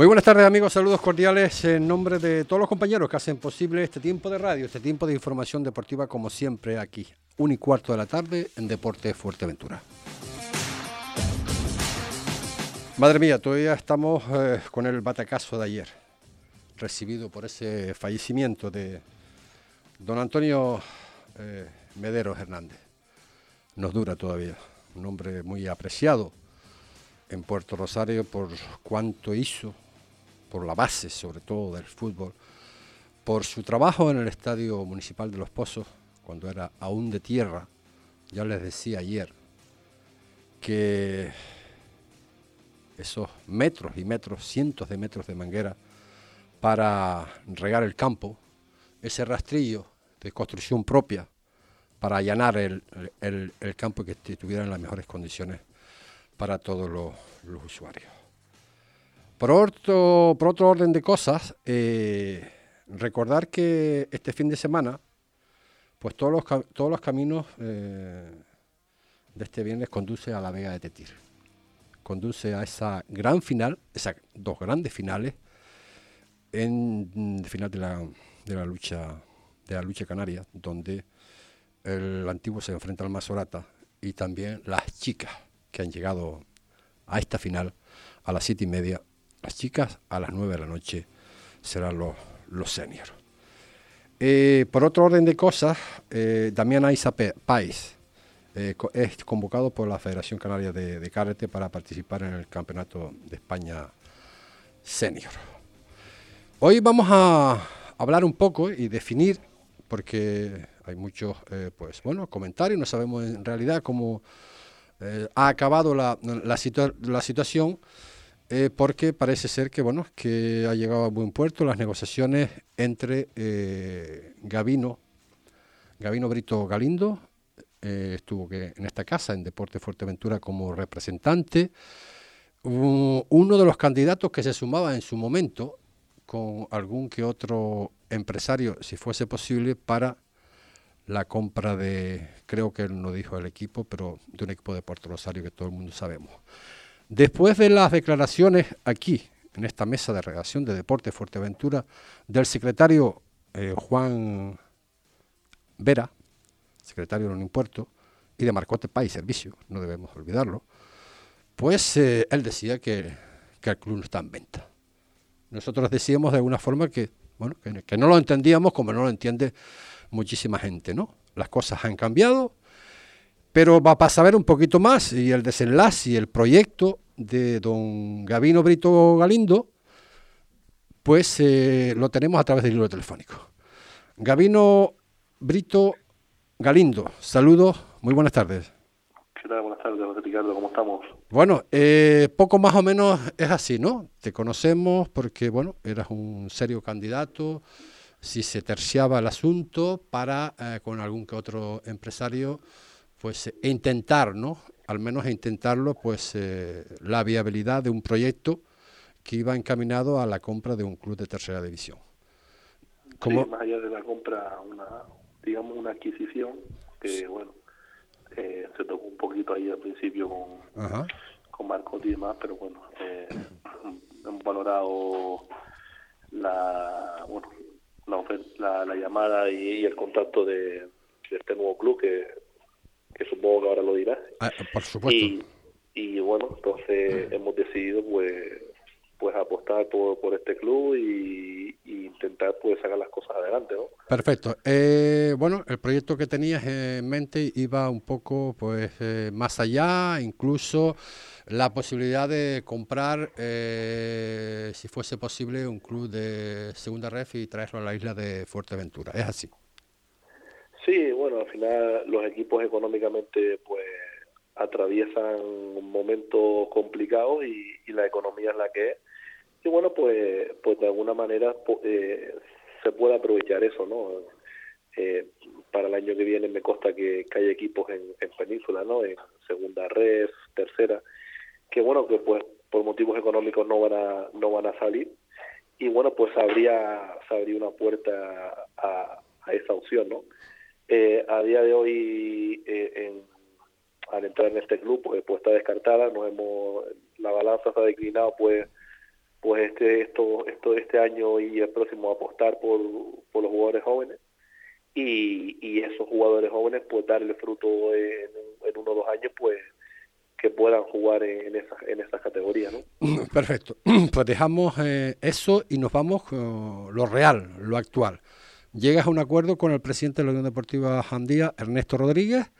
Muy buenas tardes amigos, saludos cordiales en nombre de todos los compañeros que hacen posible este tiempo de radio, este tiempo de información deportiva como siempre aquí, un y cuarto de la tarde en Deporte Fuerteventura. Madre mía, todavía estamos eh, con el batacazo de ayer, recibido por ese fallecimiento de don Antonio eh, Mederos Hernández. Nos dura todavía, un hombre muy apreciado en Puerto Rosario por cuánto hizo, por la base sobre todo del fútbol, por su trabajo en el Estadio Municipal de Los Pozos, cuando era aún de tierra. Ya les decía ayer que esos metros y metros, cientos de metros de manguera para regar el campo, ese rastrillo de construcción propia para allanar el, campo y que estuviera en las mejores condiciones para todos los, usuarios. Por otro, por otro orden de cosas, eh, recordar que este fin de semana, pues todos los, todos los caminos eh, de este viernes conduce a la Vega de Tetir. Conduce a esa gran final, esas dos grandes finales, en final de la, de la lucha de la lucha canaria, donde el antiguo se enfrenta al Masorata y también las chicas que han llegado a esta final a las siete y media. Las chicas a las nueve de la noche serán los, los seniors. Eh, por otro orden de cosas, eh, Damián Aiza País eh, es convocado por la Federación Canaria de, de Karate para participar en el Campeonato de España Senior. Hoy vamos a hablar un poco y definir, porque hay muchos pues, bueno, comentarios, no sabemos en realidad cómo eh, ha acabado la, la, situación eh, porque parece ser que bueno que ha llegado a buen puerto las negociaciones entre eh, Gavino, Gavino Brito Galindo, estuvo que en esta casa, en Deporte Fuerteventura, como representante, uno de los candidatos que se sumaba en su momento con algún que otro empresario, si fuese posible, para la compra de, creo que él no dijo el equipo, pero de un equipo de Puerto Rosario que todo el mundo sabemos. Después de las declaraciones aquí, en esta mesa de redacción de Deporte Fuerteventura, del secretario eh, Juan Vera, secretario de un impuesto, y de Marcote Pay Servicio, no debemos olvidarlo, pues eh, él decía que, que, el club no está en venta. Nosotros decíamos de alguna forma que, bueno, que no lo entendíamos como no lo entiende muchísima gente, ¿no? Las cosas han cambiado, pero va a saber un poquito más y el desenlace y el proyecto de don Gabino Brito Galindo, pues eh, lo tenemos a través del libro telefónico. Gabino Brito Galindo, saludos, muy buenas tardes. ¿Qué tal? Buenas tardes, Ricardo, ¿cómo estamos? Bueno, eh, poco más o menos es así, ¿no? Te conocemos porque, bueno, eras un serio candidato, si se terciaba el asunto para eh, con algún que otro empresario pues intentar, ¿no? Al menos intentarlo, pues eh, la viabilidad de un proyecto que iba encaminado a la compra de un club de tercera división. Como... más allá de la compra, una, digamos una adquisición que, bueno, eh, se tocó un poquito ahí al principio con, con Marcos y demás, pero bueno, hemos valorado la, bueno, la, la, llamada y, el contacto de, este nuevo club que, que, supongo que ahora lo dirá. Ah, por supuesto. Y, bueno, entonces hemos decidido pues pues apostar por, por este club y, intentar pues sacar las cosas adelante, ¿no? Perfecto. Eh, bueno, el proyecto que tenías en mente iba un poco pues eh, más allá, incluso la posibilidad de comprar, eh, si fuese posible, un club de segunda ref y traerlo a la isla de Fuerteventura. ¿Es así? Sí, bueno, al final los equipos económicamente pues atraviesan momentos complicados y, la economía es la que es. Y bueno, pues, pues de alguna manera eh, se puede aprovechar eso, ¿no? Eh, para el año que viene me consta que, que hay equipos en, en Península, ¿no? En segunda red, tercera, que bueno que pues por motivos económicos no van a no van a salir y bueno pues habría se abría una puerta a esa opción no eh, a día de hoy eh, en, al entrar en este club pues, pues, está descartada nos hemos la balanza ha declinado pues pues este esto esto este año y el próximo apostar por, por los jugadores jóvenes. Y, y esos jugadores jóvenes pues darle fruto en, en uno o dos años pues que puedan jugar en, esas en esas categorías ¿no? perfecto. Pues dejamos eh, eso y nos vamos con lo real lo actual llegas a un acuerdo con el presidente de la Unión Deportiva Jandía Ernesto Rodríguez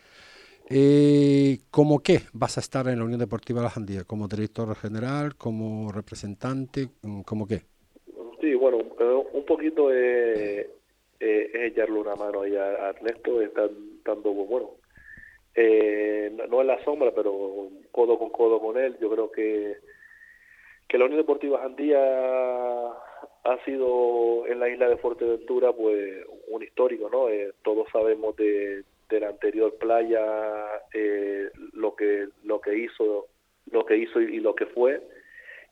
eh, ¿Cómo qué vas a estar en la Unión Deportiva La Jandía? ¿Como director general? ¿Como representante? ¿Cómo qué? Sí, bueno, eh, un poquito eh, es echarle una mano ahí a, Ernesto, está dando, bueno, no en la sombra, pero codo con codo con él. Yo creo que, que la Unión Deportiva Jandía ha sido en la isla de Fuerteventura pues un histórico, ¿no? todos sabemos de, de la anterior playa eh, lo que lo que hizo lo que hizo y, lo que fue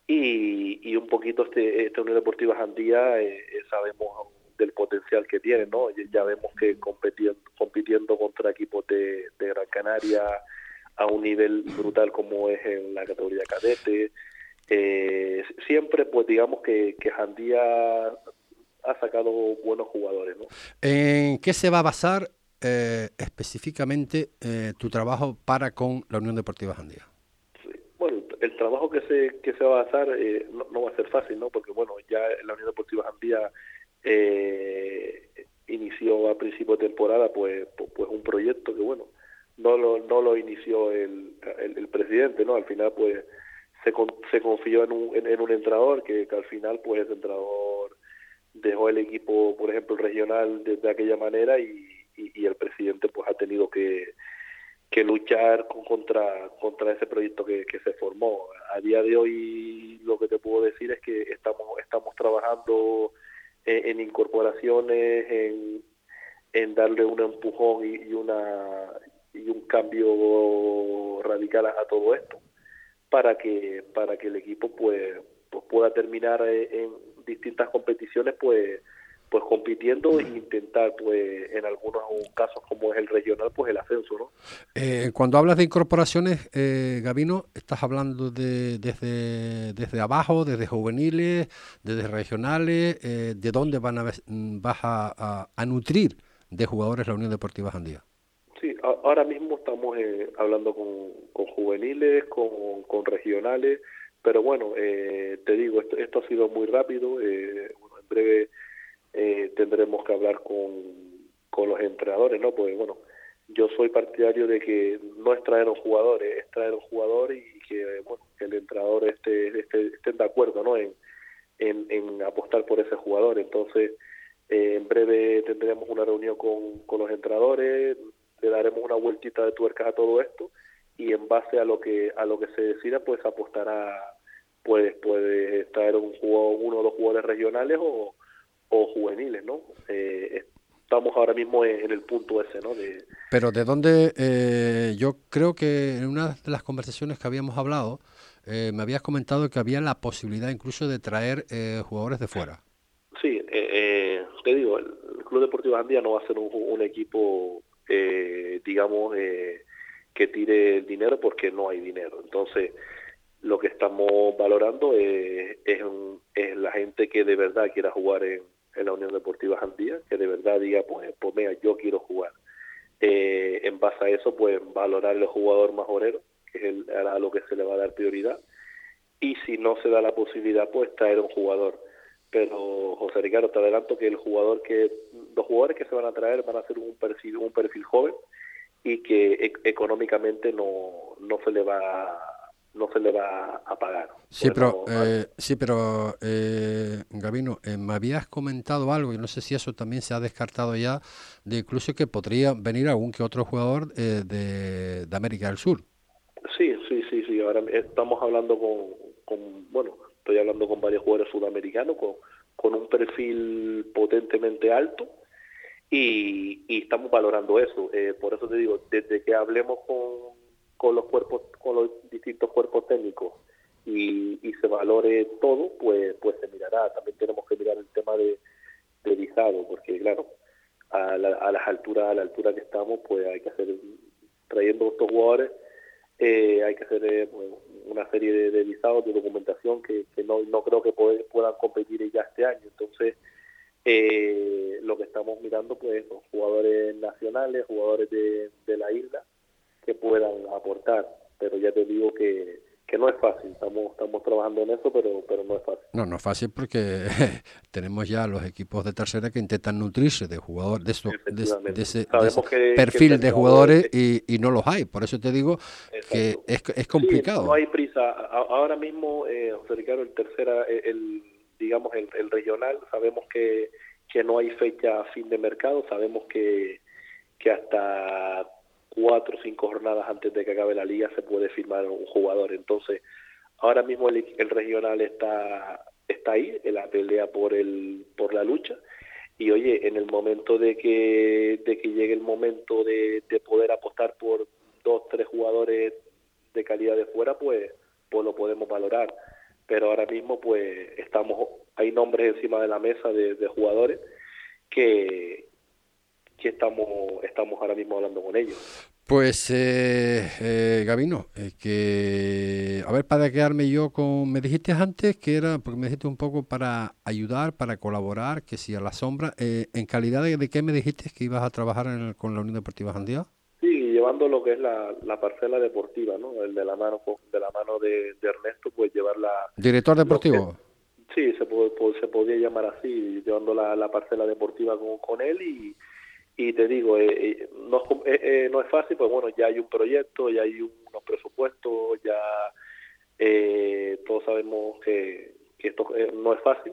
y, y un poquito este esta Unión Deportiva Jandía eh, eh, sabemos del potencial que tiene no ya vemos que compitiendo compitiendo contra equipos de, de Gran Canaria a un nivel brutal como es en la categoría cadete eh, siempre pues digamos que, que Jandía ha sacado buenos jugadores ¿no? ¿En qué se va a basar eh, específicamente eh, tu trabajo para con la Unión Deportiva Jandía? Bueno, el trabajo que se, que se va a hacer eh, no, va a ser fácil, ¿no? Porque, bueno, ya la Unión Deportiva Jandía inició a principio de temporada pues, pues un proyecto que, bueno, no lo, no lo inició el, el, presidente, ¿no? Al final, pues, se, se confió en un, en, un entrenador que, al final, pues, ese entrenador dejó el equipo, por ejemplo, regional de, aquella manera y, y, el presidente pues ha tenido que, que luchar con, contra contra ese proyecto que, que, se formó. A día de hoy lo que te puedo decir es que estamos estamos trabajando en, incorporaciones, en, en darle un empujón y, y, una y un cambio radical a, todo esto para que para que el equipo pues, pues pueda terminar en distintas competiciones pues pues compitiendo e intentar pues en algunos casos como es el regional pues el ascenso no eh, cuando hablas de incorporaciones eh, Gabino estás hablando de desde desde abajo desde juveniles desde regionales eh, de dónde van a vas a, a, nutrir de jugadores la Unión Deportiva Jandía sí ahora mismo estamos eh, hablando con, con juveniles con, con regionales pero bueno eh, te digo esto, esto ha sido muy rápido eh, en breve eh, tendremos que hablar con, con los entrenadores, ¿no? Pues bueno, yo soy partidario de que no es traer un jugador, es traer un jugador y que, bueno, que el entrenador esté, esté, de acuerdo, ¿no? En, en, en, apostar por ese jugador. Entonces, eh, en breve tendremos una reunión con, con los entrenadores, le daremos una vueltita de tuercas a todo esto y en base a lo que a lo que se decida, pues apostará, pues puede traer un jugador, uno o dos jugadores regionales o o juveniles, ¿no? Eh, estamos ahora mismo en, el punto ese, ¿no? De... Pero de dónde, eh, yo creo que en una de las conversaciones que habíamos hablado, eh, me habías comentado que había la posibilidad incluso de traer jugadores de fuera. Sí, te digo, el Club Deportivo Andía no va a ser un, equipo, digamos, que tire el dinero porque no hay dinero. Entonces, lo que estamos valorando es, es la gente que de verdad quiera jugar en, en la Unión Deportiva Jandía, que de verdad diga, pues, pues mira, yo quiero jugar. Eh, en base a eso, pues valorar el jugador más orero, que es el, a lo que se le va a dar prioridad. Y si no se da la posibilidad, pues traer un jugador. Pero José Ricardo, te adelanto que el jugador que, los jugadores que se van a traer van a ser un perfil, un perfil joven y que e, económicamente no, no se le va a no se le va a pagar. Sí, pero, eh, sí, pero eh, Gabino, eh, me habías comentado algo, y no sé si eso también se ha descartado ya, de incluso que podría venir algún que otro jugador eh, de, de, América del Sur. Sí, sí, sí, sí. Ahora estamos hablando con, con bueno, estoy hablando con varios jugadores sudamericanos con, con un perfil potentemente alto y, y estamos valorando eso. por eso te digo, desde que hablemos con con los cuerpos, con los distintos cuerpos técnicos y, y se valore todo, pues, pues se mirará. También tenemos que mirar el tema de, de visado, porque claro, a, la, a las alturas, a la altura que estamos, pues hay que hacer, trayendo estos jugadores, eh, hay que hacer eh, pues, una serie de, visados, de documentación que, no, no creo que puedan competir ya este año. Entonces, eh, lo que estamos mirando, pues, son jugadores nacionales, jugadores de, de la isla que puedan aportar. Pero ya te digo que que no es fácil, estamos, estamos trabajando en eso, pero, pero no es fácil. No, no es fácil porque tenemos ya los equipos de tercera que intentan nutrirse de jugadores, de, ese, perfil de jugadores y, y, no los hay. Por eso te digo que es, es complicado. no hay prisa. ahora mismo, eh, José Ricardo, el tercera, eh, el, digamos, el, el regional, sabemos que, que no hay fecha a fin de mercado, sabemos que, que hasta cuatro o cinco jornadas antes de que acabe la liga se puede firmar un jugador. Entonces, ahora mismo el, regional está está ahí, en la pelea por el por la lucha y oye, en el momento de que de que llegue el momento de, de poder apostar por dos, tres jugadores de calidad de fuera, pues pues lo podemos valorar. Pero ahora mismo pues estamos hay nombres encima de la mesa de, de jugadores que, que estamos, estamos ahora mismo hablando con ellos. Pues, eh, eh, Gabino, eh, que, a ver, para quedarme yo con, me dijiste antes que era, porque me dijiste un poco para ayudar, para colaborar, que si a la sombra, eh, ¿en calidad de, qué me dijiste que ibas a trabajar con la Unión Deportiva Jandía? Sí, llevando lo que es la, la, parcela deportiva, ¿no? El de la mano de la mano de, Ernesto, pues llevar la... ¿Director deportivo? sí, se, puede, se podría llamar así, llevando la, la parcela deportiva con, con él y y te digo, eh, eh no, eh, eh, no, es fácil, pues bueno, ya hay un proyecto, ya hay unos presupuestos, ya todos sabemos que, esto no es fácil.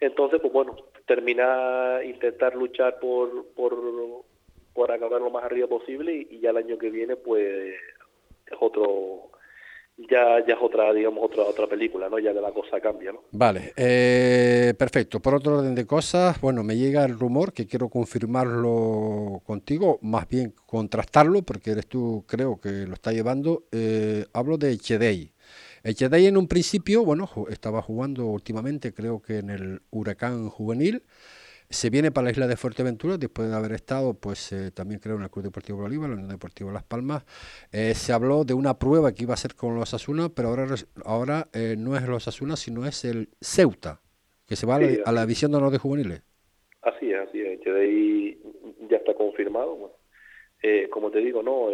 Entonces, pues bueno, terminar, intentar luchar por, por, por acabar lo más arriba posible y ya el año que viene, pues es otro ya, ya es otra, digamos, otra, otra película, ¿no? Ya de la cosa cambia, ¿no? Vale, eh, perfecto. Por otro orden de cosas, bueno, me llega el rumor que quiero confirmarlo contigo, más bien contrastarlo, porque eres tú, creo que lo está llevando. Eh, hablo de Echedei. Echedei en un principio, bueno, estaba jugando últimamente, creo que en el Huracán Juvenil. Se viene para la isla de Fuerteventura después de haber estado, pues eh, también creo en el Club Deportivo Bolívar, la Unión Deportiva Las Palmas. Eh, se habló de una prueba que iba a ser con los Asuna, pero ahora, ahora eh, no es los Asuna, sino es el Ceuta, que se va a, la, división de honor de juveniles. Así es, así es, de ahí ya está confirmado. como te digo, no,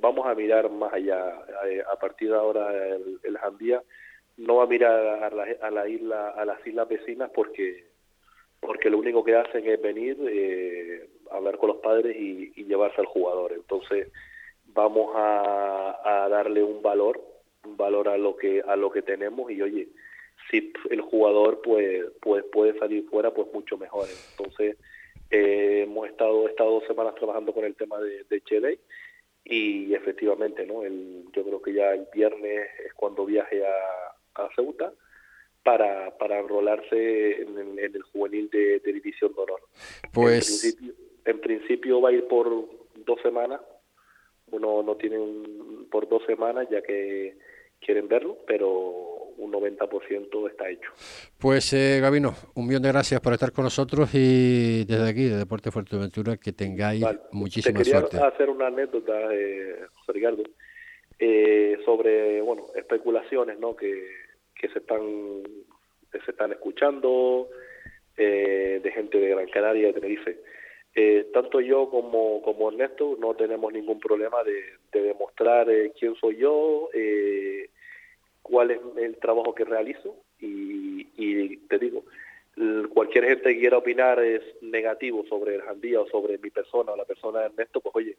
vamos a mirar más allá. a partir de ahora el, el Jandía no va a mirar a la, a la isla, a las islas vecinas porque porque lo único que hacen es venir, eh, hablar con los padres y, llevarse al jugador. Entonces vamos a, darle un valor, un valor a lo que a lo que tenemos y oye, si el jugador pues, pues puede salir fuera, pues mucho mejor. Entonces eh, hemos estado estado dos semanas trabajando con el tema de, de Chile y efectivamente, no, el, yo creo que ya el viernes es cuando viaje a, a Ceuta para, para enrolarse en, el juvenil de, División de Honor. Pues... En principio, va a ir por dos semanas, uno no tiene un, por dos semanas ya que quieren verlo, pero un 90% está hecho. Pues eh, Gabino, un millón de gracias por estar con nosotros y desde aquí, de Deporte Fuerteventura, que tengáis muchísima Te quería suerte. hacer una anécdota, eh, José Ricardo, eh, sobre bueno especulaciones ¿no? que que se están se están escuchando eh, de gente de Gran Canaria de Tenerife. Eh, tanto yo como, como Ernesto no tenemos ningún problema de, demostrar eh, quién soy yo cuál es el trabajo que realizo. Y, y te digo cualquier gente que quiera opinar es negativo sobre el Jandía o sobre mi persona o la persona de Ernesto, pues oye,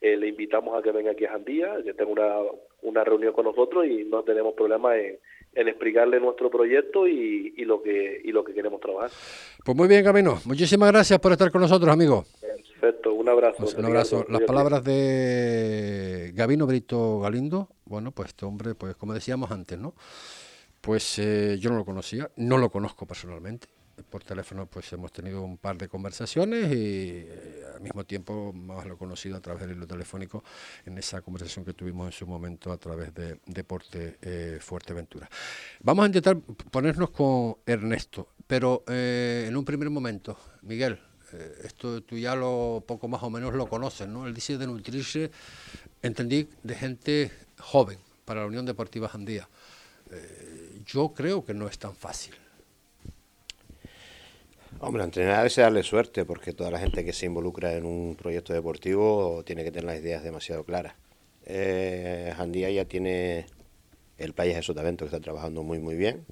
le invitamos a que venga aquí a Jandía, que tenga una, una reunión con nosotros y no tenemos problema en, en explicarle nuestro proyecto y, lo que y lo que queremos trabajar. Pues muy bien, Camino. Muchísimas gracias por estar con nosotros, amigo. Perfecto, un abrazo. Pues un abrazo. Las palabras de Gabino Brito Galindo, bueno, pues este hombre, pues como decíamos antes, ¿no? Pues eh, yo no lo conocía, no lo conozco personalmente, por teléfono pues hemos tenido un par de conversaciones y eh, al mismo tiempo más lo conocido a través del hilo telefónico en esa conversación que tuvimos en su momento a través de Deporte eh, Fuerteventura. Vamos a intentar ponernos con Ernesto, pero eh, en un primer momento, Miguel, esto tú ya lo poco más o menos lo conoces, ¿no? Él dice de nutrirse, entendí, de gente joven, para la Unión Deportiva Jandía. Eh, yo creo que no es tan fácil. Hombre, entrenar es darle suerte, porque toda la gente que se involucra en un proyecto deportivo tiene que tener las ideas demasiado claras. Eh, Jandía ya tiene el Playas de Sotavento que está trabajando muy muy bien,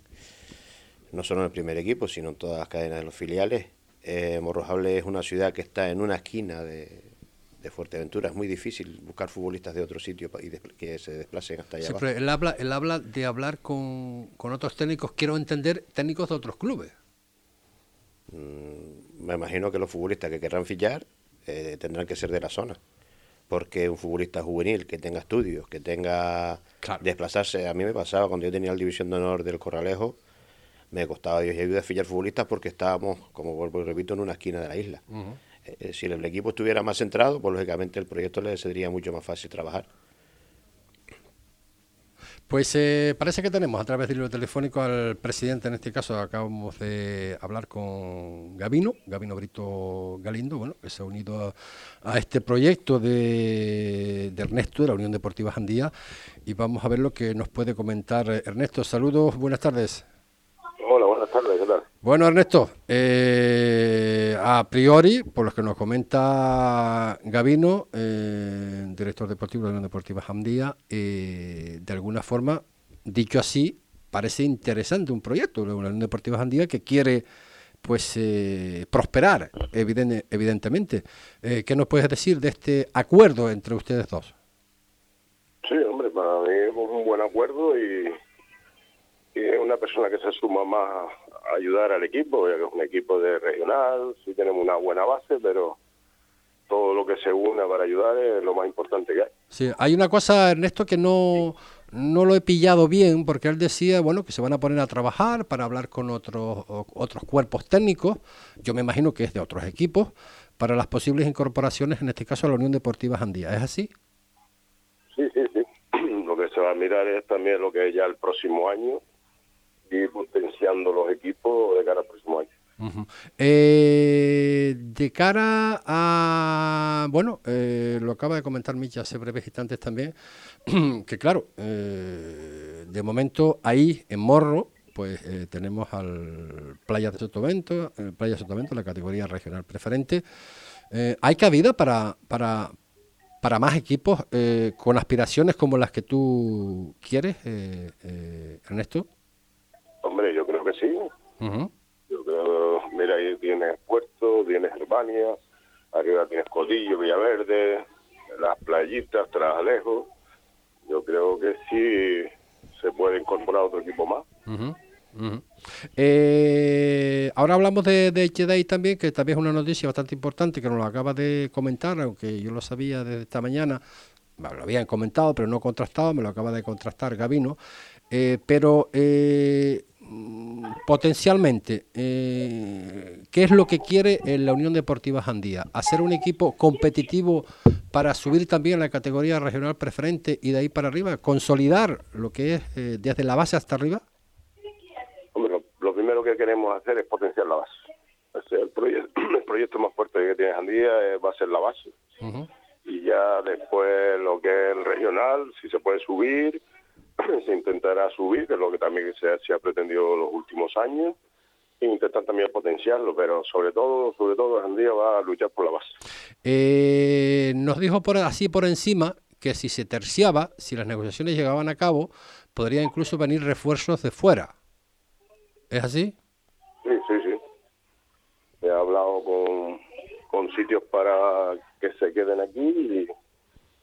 no solo en el primer equipo, sino en todas las cadenas de los filiales. Eh, Morrojable es una ciudad que está en una esquina de, Fuerteventura. Es muy difícil buscar futbolistas de otro sitio y que se desplacen hasta allá. Siempre él habla, él habla de hablar con, otros técnicos, quiero entender, técnicos de otros clubes. Mm, me imagino que los futbolistas que querrán fichar eh, tendrán que ser de la zona porque un futbolista juvenil que tenga estudios, que tenga desplazarse, a mí me pasaba cuando yo tenía la división de honor del Corralejo, me costaba Dios y ayuda a fichar futbolistas porque estábamos, como vuelvo y repito, en una esquina de la isla. Eh, si el, equipo estuviera más centrado, pues lógicamente el proyecto le sería mucho más fácil trabajar. Pues eh, parece que tenemos a través del libro telefónico al presidente, en este caso acabamos de hablar con Gabino, Gabino Brito Galindo, bueno, que se ha unido a, este proyecto de, Ernesto, de la Unión Deportiva Jandía, y vamos a ver lo que nos puede comentar Ernesto. Saludos, buenas tardes. Hola, buenas tardes, ¿qué tal? Bueno, Ernesto, eh, a priori, por lo que nos comenta Gavino, eh, director deportivo de la Unión Deportiva Jamdía, eh, de alguna forma, dicho así, parece interesante un proyecto de la Unión Deportiva Jamdía que quiere pues prosperar, evidentemente. ¿Qué nos puedes decir de este acuerdo entre ustedes dos? Sí, hombre, para mí es un buen acuerdo y es una persona que se suma más ayudar al equipo, ya que es un equipo de regional, sí tenemos una buena base, pero todo lo que se une para ayudar es lo más importante que hay. Sí, hay una cosa, Ernesto, que no, no lo he pillado bien, porque él decía, bueno, que se van a poner a trabajar para hablar con otros, otros cuerpos técnicos, yo me imagino que es de otros equipos, para las posibles incorporaciones, en este caso a la Unión Deportiva Jandía. ¿Es así? Sí, sí, sí. Lo que se va a mirar es también lo que es ya el próximo año, potenciando los equipos de cara al próximo año. Eh, de cara a, bueno, eh, lo acaba de comentar Micha hace breves instantes también, que claro, eh, de momento ahí en Morro, pues tenemos al Playa de Sotovento, el Playa de Sotovento, la categoría regional preferente. ¿Hay cabida para, para, para más equipos con aspiraciones como las que tú quieres, Ernesto? Hombre, yo creo que Yo creo, mira, ahí tienes Puerto, tienes Germania, arriba tienes Codillo, Villaverde, las playitas, Trasalejo. Yo creo que sí se puede incorporar otro equipo más. Eh, ahora hablamos de, de también, que también es una noticia bastante importante que nos lo acaba de comentar, aunque yo lo sabía desde esta mañana, lo habían comentado, pero no contrastado, me lo acaba de contrastar Gavino. Eh, pero eh, potencialmente, eh, ¿qué es lo que quiere la Unión Deportiva Jandía? ¿Hacer un equipo competitivo para subir también la categoría regional preferente y de ahí para arriba? ¿Consolidar lo que es eh, desde la base hasta arriba? Hombre, lo, primero que queremos hacer es potenciar la base. el, proyecto, el proyecto más fuerte que tiene Jandía va a ser la base. Y ya después lo que es el regional, si se puede subir, se intentará subir, que es lo que también se, ha pretendido los últimos años, e intentar también potenciarlo, pero sobre todo, sobre todo, Andía va a luchar por la base. Eh, nos dijo por así por encima que si se terciaba, si las negociaciones llegaban a cabo, podría incluso venir refuerzos de fuera. ¿Es así? Sí, sí, sí. He hablado con, con sitios para que se queden aquí y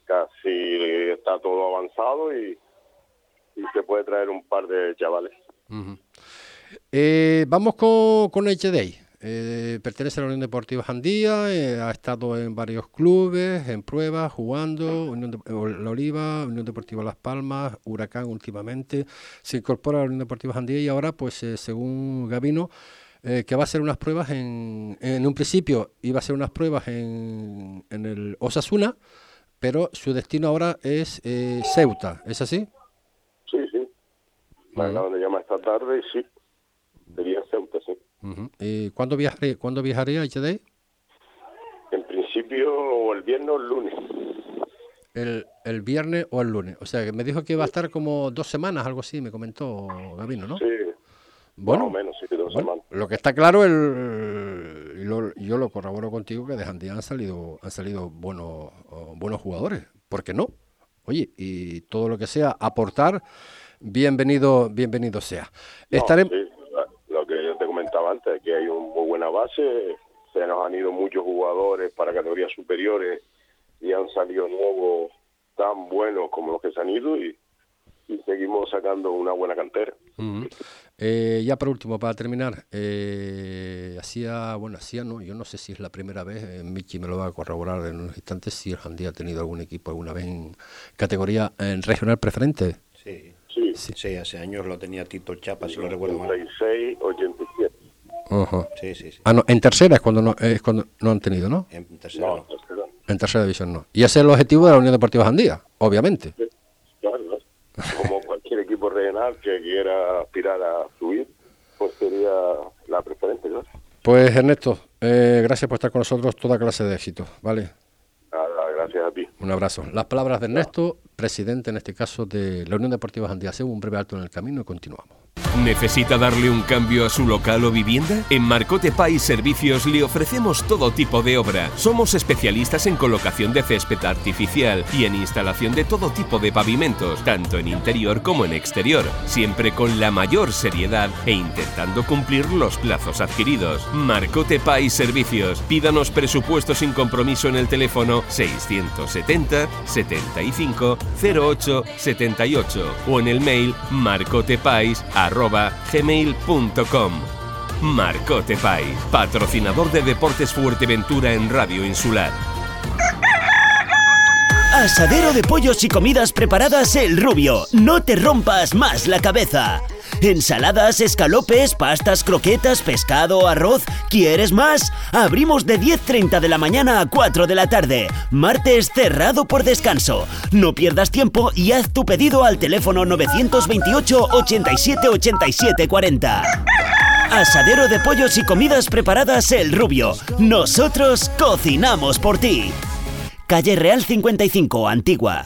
casi está todo avanzado y y se puede traer un par de chavales. Eh, vamos con, con HD. Eh, pertenece a la Unión Deportiva Jandía, eh, ha estado en varios clubes, en pruebas, jugando, Unión La Oliva, Unión Deportiva Las Palmas, Huracán últimamente, se incorpora a la Unión Deportiva Jandía y ahora, pues según Gavino, que va a hacer unas pruebas en, en un principio, iba a hacer unas pruebas en, en el Osasuna, pero su destino ahora es Ceuta, ¿es así? Me acaban de llamar esta tarde y sí, sería Ceuta, sí. ¿Y cuándo viajaré, ¿cuándo viajaré a HD? En principio, el viernes o el lunes. el, el, viernes o el lunes. O sea, que me dijo que iba a estar como dos semanas, algo así, me comentó Gabino, ¿no? Sí. Bueno, menos, sí, dos semanas. Lo que está claro, el, yo lo corroboro contigo, que de Jandía han salido, han salido buenos, buenos jugadores. ¿Por qué no? Oye, y todo lo que sea aportar, bienvenido, bienvenido sea. Estaremos... Lo que yo te comentaba antes, que hay una muy buena base, se nos han ido muchos jugadores para categorías superiores y han salido nuevos tan buenos como los que se han ido y, seguimos sacando una buena cantera. Eh, ya por último, para terminar, eh, hacía, bueno, hacía, no, yo no sé si es la primera vez, eh, Michi me lo va a corroborar en unos instantes, si el Jandía ha tenido algún equipo alguna vez en categoría en regional preferente. Sí, sí, sí. hace años lo tenía Tito Chapa, si lo recuerdo mal. 86, 87. Sí, sí, sí. Ah, no, en tercera es cuando no, es cuando no han tenido, ¿no? En tercera no. En tercera división no. Y ese es el objetivo de la Unión Deportiva Jandía, obviamente. claro, como cualquier equipo regional que quiera aspirar a subir, pues sería la preferente, ¿no? Pues Ernesto, eh, gracias por estar con nosotros, toda clase de éxito, ¿vale? Nada, gracias a ti. Un abrazo. Las palabras de Ernesto, presidente en este caso de la Unión Deportiva. Hacemos un breve alto en el camino y continuamos. ¿Necesita darle un cambio a su local o vivienda? En Marcote Pais Servicios le ofrecemos todo tipo de obra. Somos especialistas en colocación de césped artificial y en instalación de todo tipo de pavimentos, tanto en interior como en exterior, siempre con la mayor seriedad e intentando cumplir los plazos adquiridos. Marcote Pais Servicios. Pídanos presupuesto sin compromiso en el teléfono 670 75 08 78 o en el mail marcotepais arroba gmail.com. Marcote Pai, patrocinador de Deportes Fuerteventura en Radio Insular. Asadero de pollos y comidas preparadas El Rubio. No te rompas más la cabeza. Ensaladas, escalopes, pastas, croquetas, pescado, arroz. ¿Quieres más? Abrimos de 10.30 de la mañana a 4 de la tarde. Martes cerrado por descanso. No pierdas tiempo y haz tu pedido al teléfono 928 87 87 40. Asadero de pollos y comidas preparadas El Rubio. Nosotros cocinamos por ti. Calle Real 55, Antigua.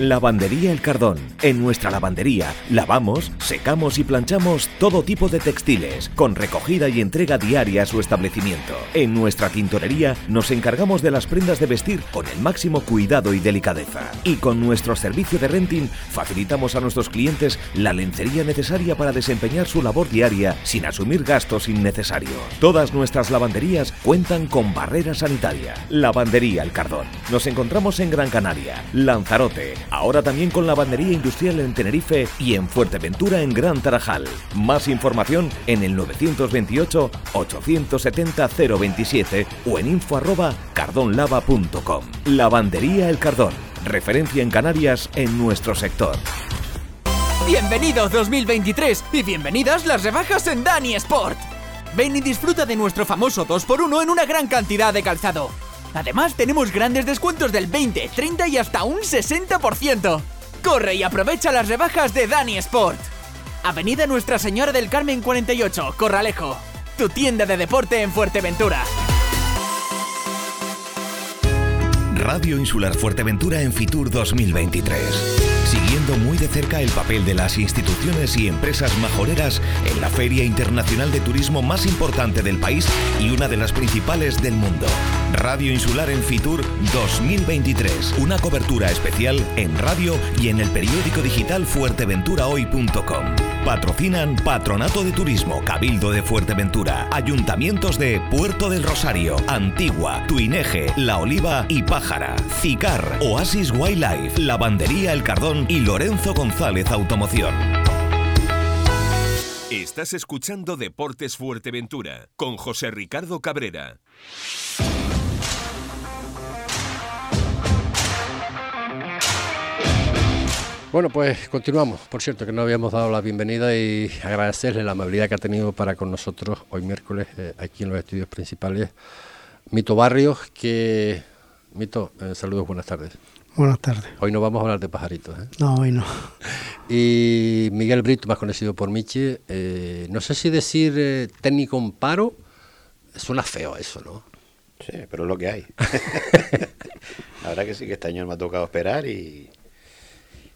Lavandería El Cardón. En nuestra lavandería lavamos, secamos y planchamos todo tipo de textiles, con recogida y entrega diaria a su establecimiento. En nuestra tintorería nos encargamos de las prendas de vestir con el máximo cuidado y delicadeza. Y con nuestro servicio de renting facilitamos a nuestros clientes la lencería necesaria para desempeñar su labor diaria sin asumir gastos innecesarios. Todas nuestras lavanderías cuentan con barrera sanitaria. Lavandería El Cardón. Nos encontramos en Gran Canaria, Lanzarote, Ahora también con lavandería industrial en Tenerife y en Fuerteventura en Gran Tarajal. Más información en el 928 870 027 o en info arroba cardonlava.com. Lavandería El Cardón, referencia en Canarias en nuestro sector. Bienvenidos 2023 y bienvenidas las rebajas en Dani Sport. Ven y disfruta de nuestro famoso 2x1 en una gran cantidad de calzado. Además, tenemos grandes descuentos del 20, 30 y hasta un 60%. Corre y aprovecha las rebajas de Dani Sport. Avenida Nuestra Señora del Carmen 48, Corralejo. Tu tienda de deporte en Fuerteventura. Radio Insular Fuerteventura en Fitur 2023. Siguiendo muy de cerca el papel de las instituciones y empresas majoreras en la Feria Internacional de Turismo más importante del país y una de las principales del mundo. Radio Insular en Fitur 2023. Una cobertura especial en radio y en el periódico digital fuerteventurahoy.com. Patrocinan Patronato de Turismo, Cabildo de Fuerteventura, Ayuntamientos de Puerto del Rosario, Antigua, Tuineje, La Oliva y Pájara, Cicar, Oasis Wildlife, Lavandería El Cardón y Lorenzo González Automoción. Estás escuchando Deportes Fuerteventura con José Ricardo Cabrera. Bueno, pues continuamos. Por cierto, que no habíamos dado la bienvenida y agradecerle la amabilidad que ha tenido para con nosotros hoy miércoles eh, aquí en los estudios principales Mito Barrios, que... Mito, eh, saludos, buenas tardes. Buenas tardes. Hoy no vamos a hablar de pajaritos. ¿eh? No, hoy no. Y Miguel Brito, más conocido por Michi, eh, no sé si decir eh, técnico en paro, suena feo eso, ¿no? Sí, pero es lo que hay. la verdad que sí que este año me ha tocado esperar y,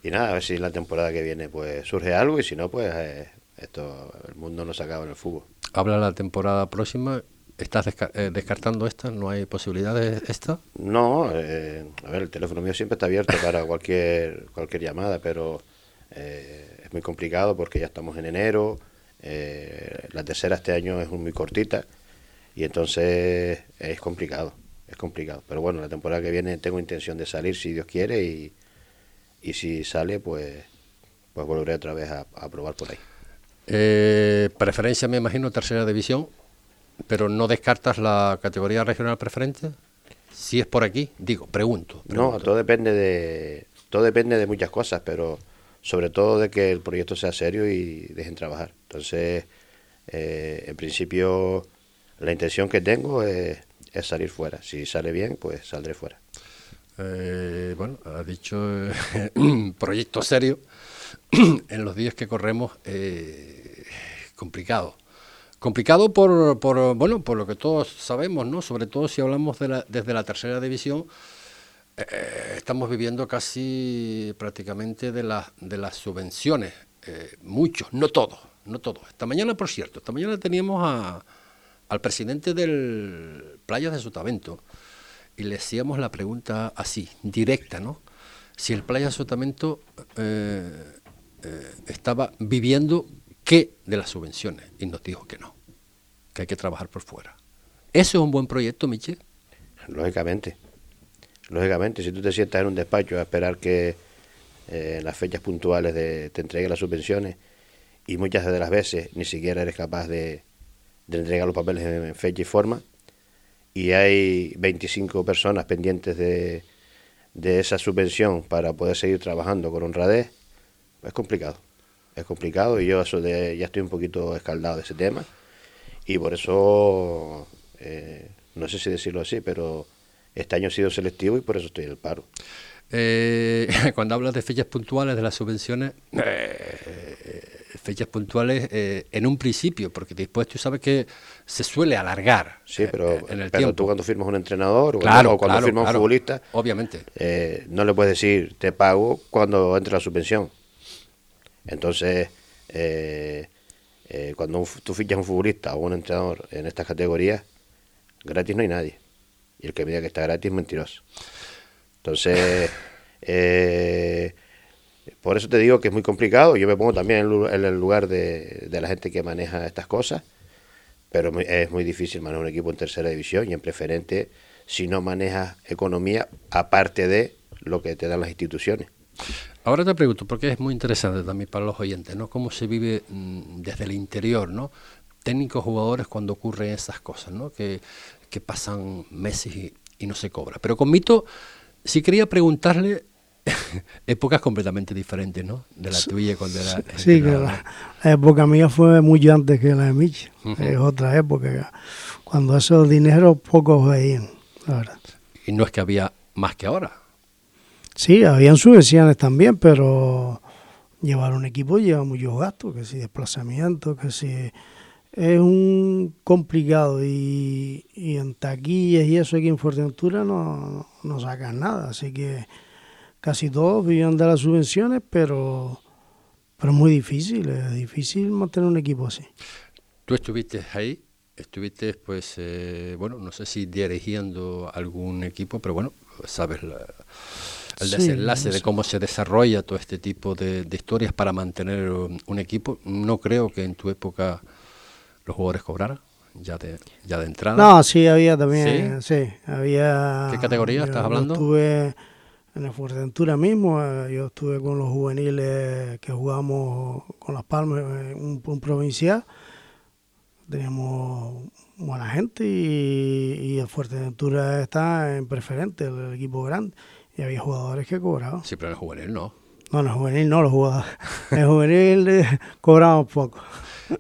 y nada, a ver si la temporada que viene pues surge algo y si no, pues eh, esto el mundo no se acaba en el fútbol. Habla la temporada próxima. ¿Estás desca- eh, descartando esta? ¿No hay posibilidades de esta? No, eh, a ver, el teléfono mío siempre está abierto para cualquier cualquier llamada, pero eh, es muy complicado porque ya estamos en enero, eh, la tercera este año es muy cortita y entonces es complicado, es complicado. Pero bueno, la temporada que viene tengo intención de salir si Dios quiere y, y si sale pues pues volveré otra vez a, a probar por ahí. Eh, preferencia, me imagino, tercera división, pero no descartas la categoría regional preferente. Si es por aquí, digo, pregunto. No, todo depende de todo depende de muchas cosas, pero sobre todo de que el proyecto sea serio y dejen trabajar. Entonces, eh, en principio, la intención que tengo es, es salir fuera. Si sale bien, pues saldré fuera. Eh, bueno, ha dicho eh, proyecto serio. en los días que corremos, eh, complicado. Complicado por, por, bueno, por lo que todos sabemos, ¿no? Sobre todo si hablamos de la, desde la tercera división, eh, estamos viviendo casi prácticamente de, la- de las subvenciones. muchos, no todos, no todos. Esta mañana, por cierto, esta mañana teníamos a, al presidente del Playas de Sotavento y le hacíamos la pregunta así, directa, ¿no? Si el Playa Sotavento eh, eh, estaba viviendo qué de las subvenciones y nos dijo que no, que hay que trabajar por fuera. ¿Eso es un buen proyecto, Michel? Lógicamente. Lógicamente, si tú te sientas en un despacho a esperar que eh, las fechas puntuales te entreguen las subvenciones y muchas de las veces ni siquiera eres capaz de, entregar los papeles en fecha y forma y hay 25 personas pendientes de, de esa subvención para poder seguir trabajando con honradez, es complicado. Es complicado y yo ya estoy un poquito escaldado de ese tema y por eso, eh, no sé si decirlo así, pero este año he sido selectivo y por eso estoy en el paro. Eh, cuando hablas de fechas puntuales de las subvenciones, eh, fechas puntuales en un principio, porque después tú sabes que se suele alargar Sí, pero, en el pero tiempo. tú cuando firmas un entrenador o Claro, cuando, o cuando claro, firmas claro. un futbolista, Obviamente. eh, no le puedes decir te pago cuando entre la subvención. Entonces, eh, eh, cuando un tú fichas un futbolista o un entrenador en estas categorías, gratis no hay nadie. Y el que me diga que está gratis es mentiroso. Entonces, eh, por eso te digo que es muy complicado. Yo me pongo también en, el lugar de, de la gente que maneja estas cosas, pero es muy difícil manejar un equipo en tercera división y en preferente si no manejas economía aparte de lo que te dan las instituciones. Ahora te pregunto, porque es muy interesante también para los oyentes, ¿no? Cómo se vive mm, desde el interior, ¿no? Técnicos, jugadores, cuando ocurren esas cosas, ¿no? Que, que pasan meses y, y no se cobra. Pero con Mito, sí quería preguntarle épocas completamente diferentes, ¿no? De la tuya cuando era... Sí, que entrenador, la, la época mía fue mucho antes que la de Mitch. Ujú. Es otra época. Cuando esos dineros pocos veían, la verdad. Y no es que había más que ahora. Sí, habían subvenciones también, pero llevar un equipo lleva muchos gastos, que si desplazamiento, que si es un complicado y, y en taquillas y eso aquí en Fuerteventura no, no sacan nada, así que casi todos vivían de las subvenciones, pero, pero es muy difícil, es difícil mantener un equipo así. Tú estuviste ahí estuviste, pues, eh, bueno, no sé si dirigiendo algún equipo, pero bueno, sabes el desenlace de cómo se desarrolla todo este tipo de, historias para mantener un, equipo. No creo que en tu época los jugadores cobraran. Ya de, ya de entrada. No, sí, había también. Sí, había. ¿Qué categoría estás hablando? Estuve en el Fuerteventura mismo. Eh, yo estuve con los juveniles que jugamos con Las Palmas, un, un provincial teníamos buena gente y, el Fuerteventura está en preferente, el equipo grande, y había jugadores que cobraban. Sí, pero en el juvenil no. No, en el juvenil no, los jugadores. En el juvenil eh, cobramos poco.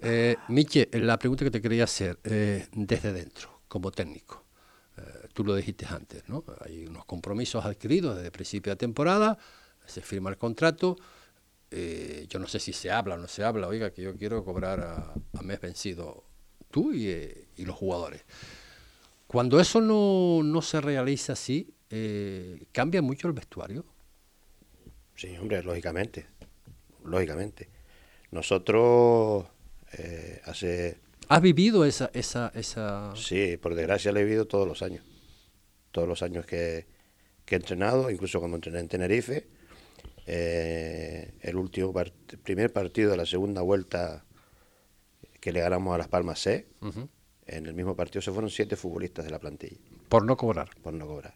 Eh, Miche, la pregunta que te quería hacer, eh, desde dentro, como técnico, tú lo dijiste antes, ¿no? Hay unos compromisos adquiridos desde principio de temporada, se firma el contrato, yo no sé si se habla o no se habla, oiga, que yo quiero cobrar a, a mes vencido tú eh, y, los jugadores. Cuando eso no, se realiza así, eh, ¿cambia mucho el vestuario? Sí, hombre, lógicamente. Lógicamente. Nosotros eh, hace... ¿Has vivido esa, esa, esa...? Sí, por desgracia la he vivido todos los años. Todos los años que, he entrenado, incluso cuando entrené en Tenerife. el último primer partido de la segunda vuelta que le ganamos a Las Palmas C. En el mismo partido se fueron siete futbolistas de la plantilla. Por no cobrar. Por no cobrar.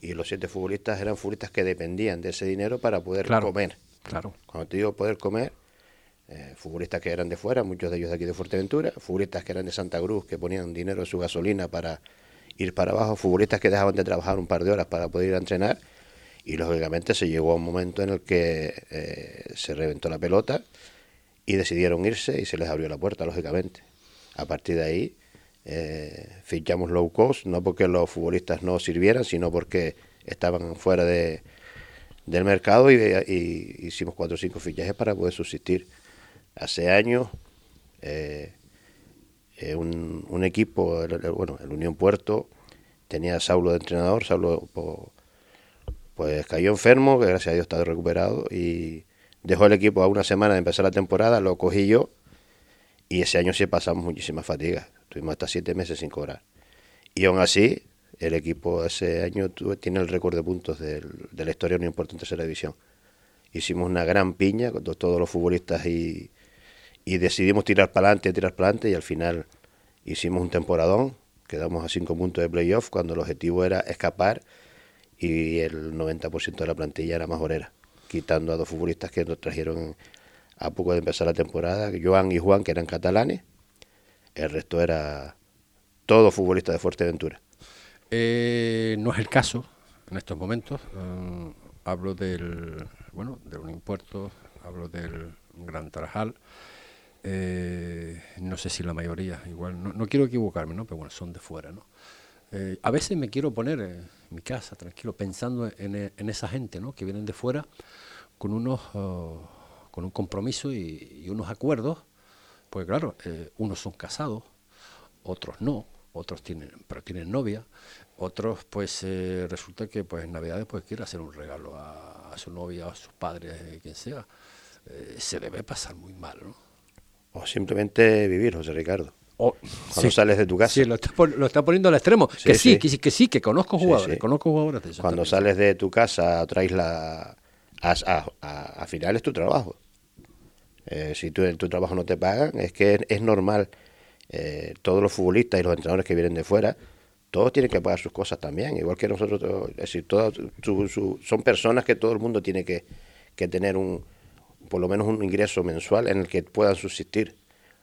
Y los siete futbolistas eran futbolistas que dependían de ese dinero para poder comer. Claro. Cuando te digo poder comer, eh, futbolistas que eran de fuera, muchos de ellos de aquí de Fuerteventura, futbolistas que eran de Santa Cruz, que ponían dinero en su gasolina para ir para abajo, futbolistas que dejaban de trabajar un par de horas para poder ir a entrenar. Y lógicamente se llegó a un momento en el que eh, se reventó la pelota y decidieron irse y se les abrió la puerta, lógicamente. A partir de ahí eh, fichamos low cost, no porque los futbolistas no sirvieran, sino porque estaban fuera de, del mercado y, hicimos cuatro o cinco fichajes para poder subsistir. Hace años eh, eh, un, equipo, bueno, el Unión Puerto, tenía a Saulo de entrenador, Saulo pues cayó enfermo, que gracias a Dios está recuperado y dejó el equipo a una semana de empezar la temporada, lo cogí yo y ese año sí pasamos muchísimas fatigas. Tuvimos hasta siete meses sin cobrar. Y aún así, el equipo ese año tiene el récord de puntos de la historia, no importa en tercera división. Hicimos una gran piña con todos los futbolistas y, decidimos tirar para adelante, tirar para adelante y al final hicimos un temporadón. Quedamos a cinco puntos de playoff cuando el objetivo era escapar y el 90% de la plantilla era majorera quitando a dos futbolistas que nos trajeron a poco de empezar la temporada, Joan y Juan, que eran catalanes, el resto era todo futbolista de Fuerteventura. Eh, no es el caso en estos momentos. Eh, hablo del, bueno, de un impuesto, hablo del Gran Tarajal. Eh, no sé si la mayoría, igual, no, quiero equivocarme, ¿no? pero bueno, son de fuera. ¿no? a veces me quiero poner en mi casa, tranquilo, pensando en, esa gente ¿no? que vienen de fuera con unos oh, con un compromiso y, unos acuerdos, pues claro, eh, unos son casados, otros no, otros tienen, pero tienen novia, otros pues eh, resulta que pues en Navidades pues quiere hacer un regalo a, su novia, a sus padres, eh, quien sea, se debe pasar muy mal, ¿no? O simplemente vivir, José Ricardo. O, cuando sales de tu casa. Sí, lo está, lo está poniendo al extremo. que sí, Que, sí, que sí, que conozco jugadores, conozco jugadores de eso. Cuando sales de tu casa a otra isla a, final es tu trabajo. Eh, si tú, tu trabajo no te pagan, es que es, normal. Eh, todos los futbolistas y los entrenadores que vienen de fuera, todos tienen que pagar sus cosas también, igual que nosotros. Es decir, todos son personas que todo el mundo tiene que, tener un, por lo menos un ingreso mensual en el que puedan subsistir.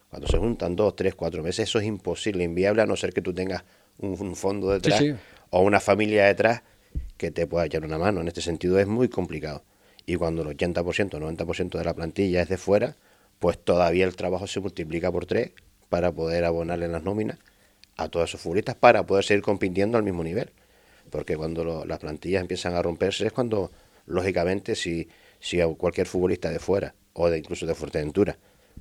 Cuando se juntan dos, tres, cuatro meses, eso es imposible, inviable, a no ser que tú tengas un, fondo detrás o una familia detrás que te pueda echar una mano. En este sentido es muy complicado y cuando el 80%, 90% de la plantilla es de fuera, pues todavía el trabajo se multiplica por tres para poder abonarle las nóminas a todos esos futbolistas para poder seguir compitiendo al mismo nivel. Porque cuando las plantillas empiezan a romperse es cuando, lógicamente, si, si a cualquier futbolista de fuera o de incluso de Fuerteventura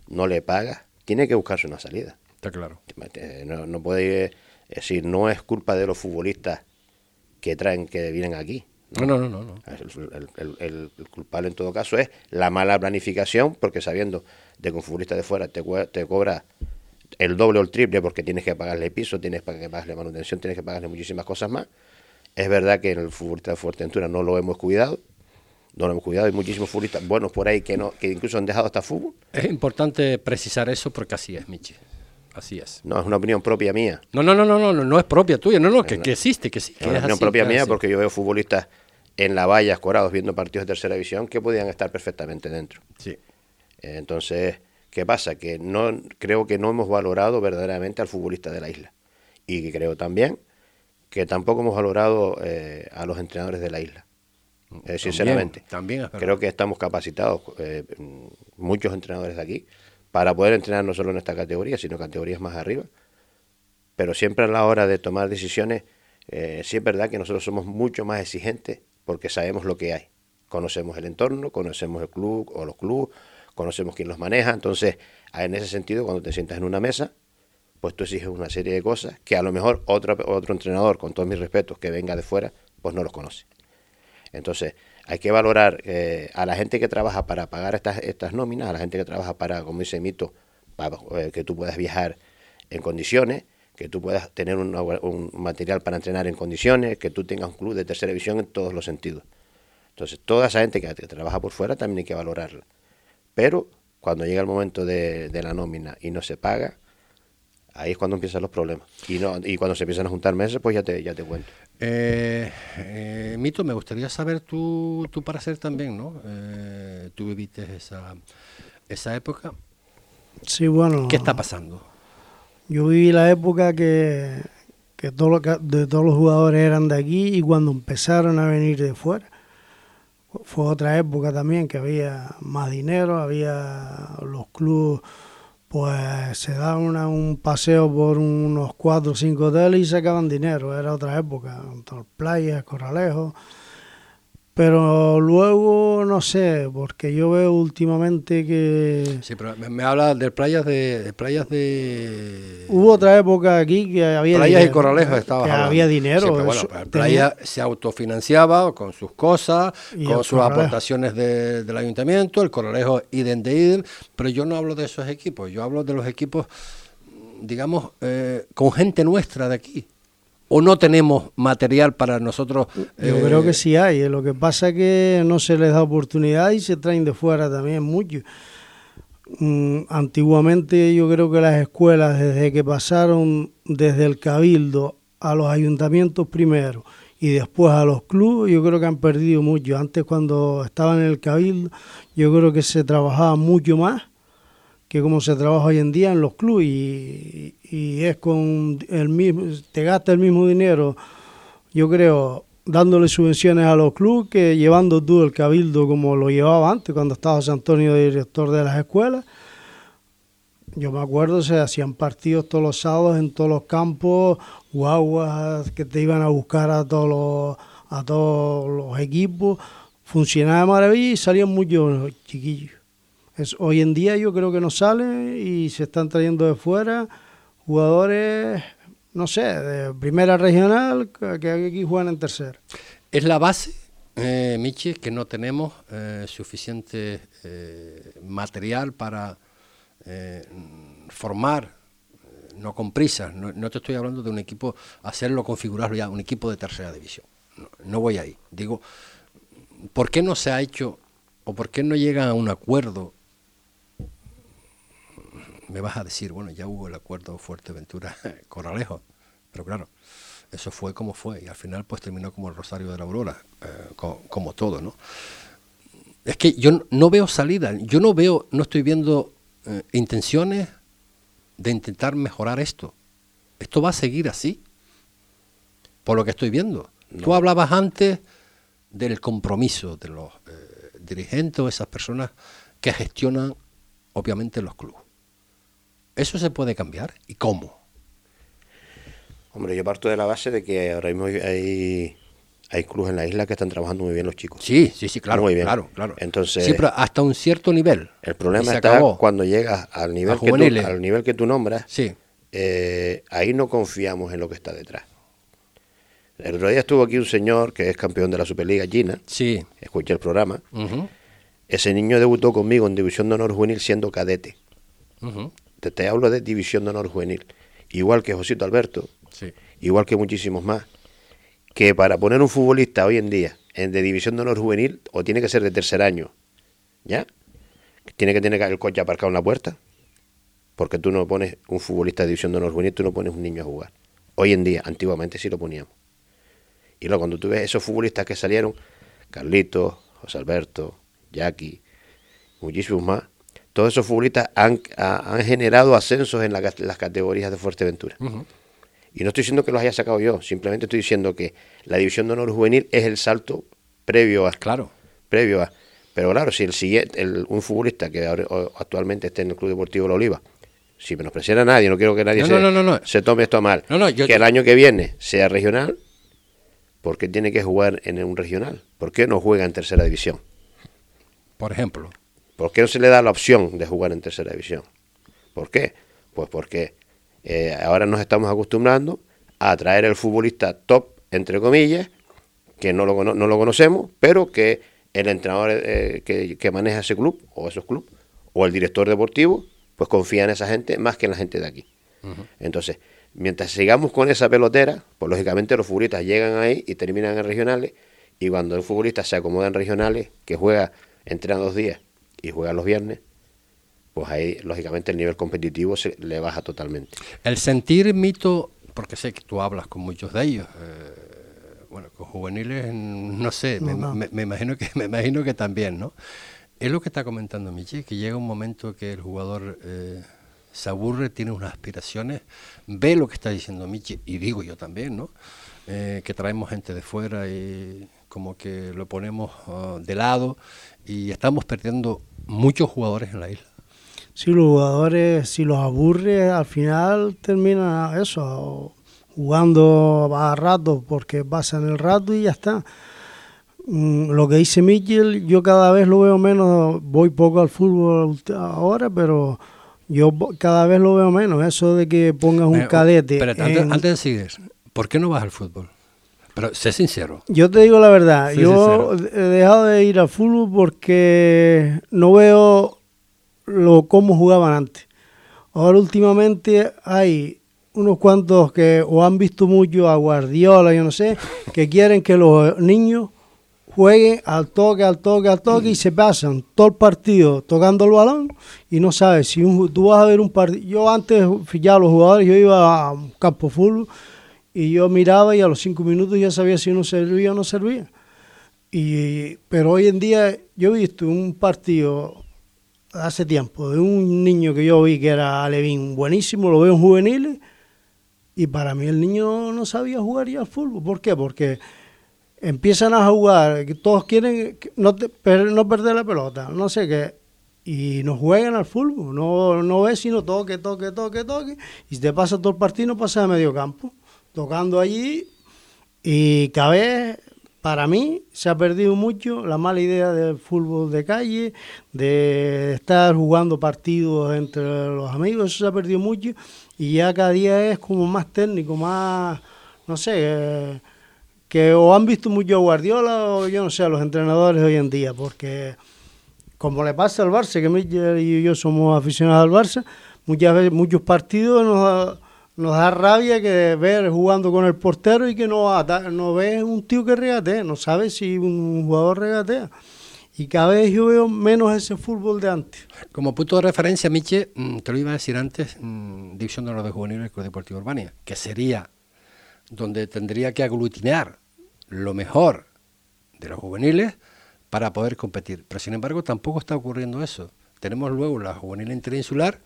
no le paga, tiene que buscarse una salida. Está claro. Eh, no, no puede decir, no es culpa de los futbolistas que traen, que vienen aquí. No, no, no, no. El, culpable en todo caso es la mala planificación, porque sabiendo de que un futbolista de fuera te, te cobra el doble o el triple porque tienes que pagarle piso, tienes que pagarle manutención, tienes que pagarle muchísimas cosas más. Es verdad que en el futbolista de Fuerteventura no lo hemos cuidado, no lo hemos cuidado, hay muchísimos futbolistas buenos por ahí que no que incluso han dejado hasta fútbol. Es importante precisar eso porque así es, Michi. Así es. No, es una opinión propia mía. No, no, no, no, no, no es propia tuya, no, no, que, que existe, que sí. es una opinión propia mía porque yo veo futbolistas en la valla escorados viendo partidos de tercera división que podían estar perfectamente dentro. Sí. Entonces, ¿qué pasa? Que no creo que no hemos valorado verdaderamente al futbolista de la isla. Y creo también que tampoco hemos valorado eh, a los entrenadores de la isla. Eh, sinceramente. También, creo que estamos capacitados, eh, muchos entrenadores de aquí, para poder entrenar no solo en esta categoría, sino categorías más arriba. Pero siempre a la hora de tomar decisiones, sí es verdad que nosotros somos mucho más exigentes porque sabemos lo que hay. Conocemos el entorno, conocemos el club o los clubes, conocemos quién los maneja. Entonces, en ese sentido, cuando te sientas en una mesa, pues tú exiges una serie de cosas que a lo mejor otro, otro entrenador, con todos mis respetos, que venga de fuera, pues no los conoce. Entonces, hay que valorar eh, a la gente que trabaja para pagar estas, estas nóminas, a la gente que trabaja para, como dice Mito, para eh, que tú puedas viajar en condiciones, que tú puedas tener un, material para entrenar en condiciones, que tú tengas un club de tercera división en todos los sentidos. Entonces, toda esa gente que, trabaja por fuera también hay que valorarla. Pero cuando llega el momento de, la nómina y no se paga, ahí es cuando empiezan los problemas. Y, no, y cuando se empiezan a juntar meses, pues ya te, ya te cuento. Eh, eh, Mito, me gustaría saber tú, tú para hacer también, ¿no? Eh, tú viviste esa, esa época. Sí, bueno. ¿Qué está pasando? Yo viví la época que, que, todo de todos los jugadores eran de aquí y cuando empezaron a venir de fuera. Fue otra época también que había más dinero, había los clubes, pues se daban un paseo por unos cuatro o cinco hoteles y sacaban dinero, era otra época, playas, corralejos. Pero luego, no sé, porque yo veo últimamente que... Sí, pero me, habla de playas de, playas de... Hubo otra época aquí que había Playas y corralejos estaba Que había dinero. bueno, la playa se autofinanciaba con sus cosas, con sus aportaciones del ayuntamiento, el corralejo iden de pero yo no hablo de esos equipos, yo hablo de los equipos, digamos, eh, con gente nuestra de aquí o no tenemos material para nosotros. Yo creo que eh, sí hay, lo que pasa es que no se les da oportunidad y se traen de fuera también mucho. Mm, antiguamente yo creo que las escuelas, desde que pasaron desde el cabildo a los ayuntamientos primero y después a los clubes, yo creo que han perdido mucho. Antes cuando estaban en el cabildo, yo creo que se trabajaba mucho más que como se trabaja hoy en día en los clubes y, es con el mismo, te gasta el mismo dinero, yo creo, dándole subvenciones a los clubes que llevando tú el cabildo como lo llevaba antes cuando estaba San Antonio director de las escuelas. Yo me acuerdo, se hacían partidos todos los sábados en todos los campos, guaguas que te iban a buscar a todos los, a todos los equipos. Funcionaba de maravilla y salían muchos chiquillos. Es, hoy en día yo creo que no sale y se están trayendo de fuera jugadores, no sé, de primera regional que aquí juegan en tercera. Es la base, eh, Michi, que no tenemos eh, suficiente eh, material para eh, formar, no con prisas, no, te estoy hablando de un equipo, hacerlo, configurarlo ya, un equipo de tercera división. No, no voy ahí. Digo, ¿por qué no se ha hecho o por qué no llega a un acuerdo me vas a decir, bueno, ya hubo el acuerdo Fuerteventura-Corralejo, pero claro, eso fue como fue y al final pues terminó como el Rosario de la Aurora, eh, como, todo, ¿no? Es que yo no veo salida, yo no veo, no estoy viendo eh, intenciones de intentar mejorar esto. Esto va a seguir así, por lo que estoy viendo. Tú hablabas antes del compromiso de los eh, dirigentes o esas personas que gestionan obviamente los clubes. ¿Eso se puede cambiar? ¿Y cómo? Hombre, yo parto de la base de que ahora mismo hay, hay clubes en la isla que están trabajando muy bien los chicos. Sí, sí, sí, claro. Muy bien. Claro, claro. Entonces, sí, hasta un cierto nivel. El problema está cuando llegas al nivel, que tú, al nivel que tú nombras. Sí. Eh, ahí no confiamos en lo que está detrás. El otro día estuvo aquí un señor que es campeón de la Superliga China. Sí. Escuché el programa. Ese niño debutó conmigo en División de Honor Juvenil siendo cadete te, te hablo de División de Honor Juvenil, igual que Josito Alberto, igual que muchísimos más, que para poner un futbolista hoy en día en de División de Honor Juvenil, o tiene que ser de tercer año, ¿ya? Tiene que tener el coche aparcado en la puerta, porque tú no pones un futbolista de División de Honor Juvenil, tú no pones un niño a jugar. Hoy en día, antiguamente sí lo poníamos. Y luego cuando tú ves esos futbolistas que salieron, Carlitos, José Alberto, Jackie, muchísimos más, todos esos futbolistas han, han generado ascensos en las categorías de Fuerteventura. Y no estoy diciendo que los haya sacado yo, simplemente estoy diciendo que la división de honor juvenil es el salto previo a. Claro. Previo a. Pero claro, si el siguiente, el, un futbolista que actualmente esté en el Club Deportivo La Oliva, si menospreciar a nadie, no quiero que nadie se, se, tome esto a mal, que el año que viene sea regional, ¿por qué tiene que jugar en un regional? ¿Por qué no juega en tercera división? Por ejemplo. ¿Por qué no se le da la opción de jugar en tercera división? ¿Por qué? Pues porque eh, ahora nos estamos acostumbrando a traer el futbolista top, entre comillas, que no lo, no lo conocemos, pero que el entrenador eh, que, maneja ese club o esos clubes, o el director deportivo, pues confía en esa gente más que en la gente de aquí. Entonces, mientras sigamos con esa pelotera, pues lógicamente los futbolistas llegan ahí y terminan en regionales, y cuando el futbolista se acomoda en regionales, que juega, entrena dos días y juega los viernes, pues ahí lógicamente el nivel competitivo se le baja totalmente. El sentir mito, porque sé que tú hablas con muchos de ellos, eh, bueno, con juveniles, no sé, me, imagino que me imagino que también, ¿no? Es lo que está comentando Michi, que llega un momento que el jugador eh, se aburre, tiene unas aspiraciones, ve lo que está diciendo Michi, y digo yo también, ¿no? Eh, que traemos gente de fuera y como que lo ponemos ah, de lado y estamos perdiendo muchos jugadores en la isla si los jugadores, si los aburre, al final termina eso, jugando a rato porque pasan el rato y ya está. Mm, lo que dice Michel, yo cada vez lo veo menos, voy poco al fútbol ahora, pero yo cada vez lo veo menos, eso de que pongas un cadete. Pero antes, de seguir, ¿por qué no vas al fútbol? Pero sé sincero. Yo te digo la verdad, yo he dejado de ir al fútbol porque no veo lo cómo jugaban antes. Ahora últimamente hay unos cuantos que o han visto mucho a Guardiola, yo no sé, que quieren que los niños jueguen al toque, al toque, al toque y se pasan todo el partido tocando el balón y no sabes si tú vas a ver un partido. Yo antes fijaba a los jugadores, yo iba a un campo full y yo miraba y a los cinco minutos ya sabía si uno servía o no servía. Y, pero hoy en día yo he visto un partido hace tiempo de un niño que yo vi que era Alevín buenísimo, lo veo en juveniles, y para mí el niño no sabía jugar ya al fútbol. ¿Por qué? Porque empiezan a jugar, todos quieren no, no perder la pelota, no sé qué, y no juegan al fútbol, no, no ves sino toque, toque, toque, toque, y te pasa todo el partido, no pasa de medio campo, tocando allí, y cada vez para mí se ha perdido mucho la mala idea del fútbol de calle, de estar jugando partidos entre los amigos, eso se ha perdido mucho y ya cada día es como más técnico, más, no sé, eh, que o han visto mucho a Guardiola o yo no sé, a los entrenadores hoy en día, porque como le pasa al Barça, que Miguel y yo somos aficionados al Barça, muchas veces muchos partidos nos nos da rabia que ver jugando con el portero y que no, no ves un tío que regatea, no sabes si un jugador regatea. Y cada vez yo veo menos ese fútbol de antes. Como punto de referencia, Miche, mm, te lo iba a decir antes, mm, División de los de Juveniles del Club Deportivo Urbania, que sería donde tendría que aglutinar lo mejor de los juveniles para poder competir. Pero sin embargo tampoco está ocurriendo eso. Tenemos luego la juvenil interinsular,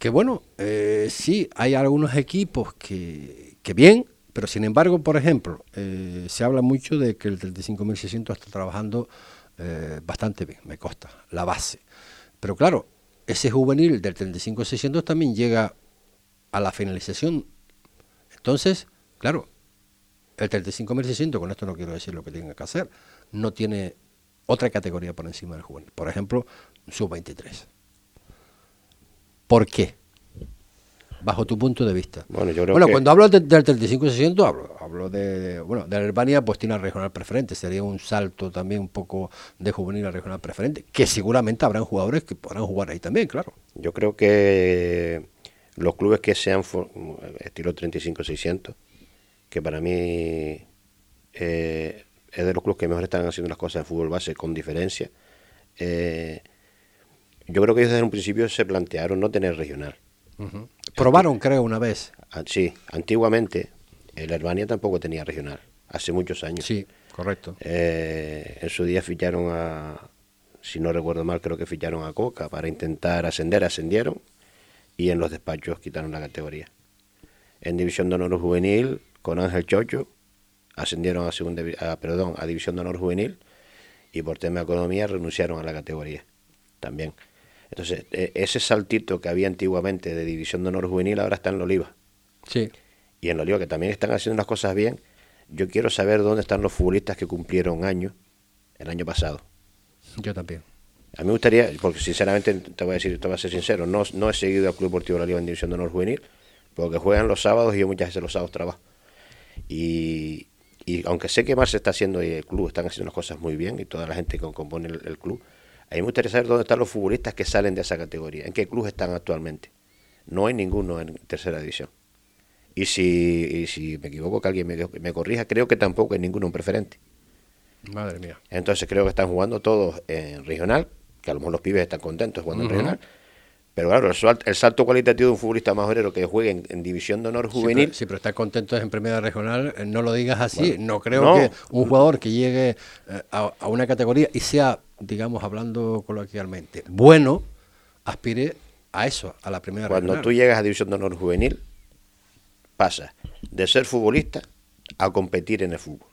que bueno, eh, sí, hay algunos equipos que, que, bien, pero sin embargo, por ejemplo, eh, se habla mucho de que el 35.600 está trabajando eh, bastante bien, me consta, la base. Pero claro, ese juvenil del 35.600 también llega a la finalización. Entonces, claro, el 35.600, con esto no quiero decir lo que tenga que hacer, no tiene otra categoría por encima del juvenil. Por ejemplo, sub-23. ¿Por qué? Bajo tu punto de vista. Bueno, yo creo bueno cuando hablo del 35-600, hablo, hablo de, bueno, de Albania, pues tiene regional preferente. Sería un salto también un poco de juvenil a regional preferente, que seguramente habrán jugadores que podrán jugar ahí también, claro. Yo creo que los clubes que sean estilo 35-600, que para mí eh, es de los clubes que mejor están haciendo las cosas en fútbol base con diferencia, eh, yo creo que ellos desde un principio se plantearon no tener regional. Probaron, creo, una vez. Ah, sí, antiguamente el Herbania tampoco tenía regional, hace muchos años. Sí, correcto. Eh, en su día ficharon a, si no recuerdo mal, creo que ficharon a Coca para intentar ascender, ascendieron y en los despachos quitaron la categoría. En División de Honor Juvenil, con Ángel Chocho, ascendieron a, segunda, perdón, a División de Honor Juvenil y por tema de economía renunciaron a la categoría también. Entonces, e, ese saltito que había antiguamente de División de Honor Juvenil ahora está en la Oliva. Sí. Y en la Oliva, que también están haciendo las cosas bien, yo quiero saber dónde están los futbolistas que cumplieron años el año pasado. Yo también. A mí me gustaría, porque sinceramente te voy a decir, te voy a ser sincero, no, no he seguido al Club Deportivo de la Oliva en División de Honor Juvenil, porque juegan los sábados y yo muchas veces los sábados trabajo. Y, y aunque sé que más se está haciendo y el club están haciendo las cosas muy bien y toda la gente que compone el club, a mí me gustaría saber dónde están los futbolistas que salen de esa categoría, en qué club están actualmente. No hay ninguno en tercera división. Y si, si me equivoco, que alguien me, me corrija, creo que tampoco hay ninguno en preferente. Madre mía. Entonces creo que están jugando todos en regional, que a lo mejor los pibes están contentos jugando en regional. Pero claro, el salto, cualitativo de un futbolista más obrero que juegue en, división de honor juvenil. Sí, pero, está contento en primera regional, eh, no lo digas así. no creo que un jugador que llegue eh, a, una categoría y sea digamos, hablando coloquialmente, bueno, aspire a eso, a la primera Cuando tú llegas a División de Honor Juvenil, pasa de ser futbolista a competir en el fútbol.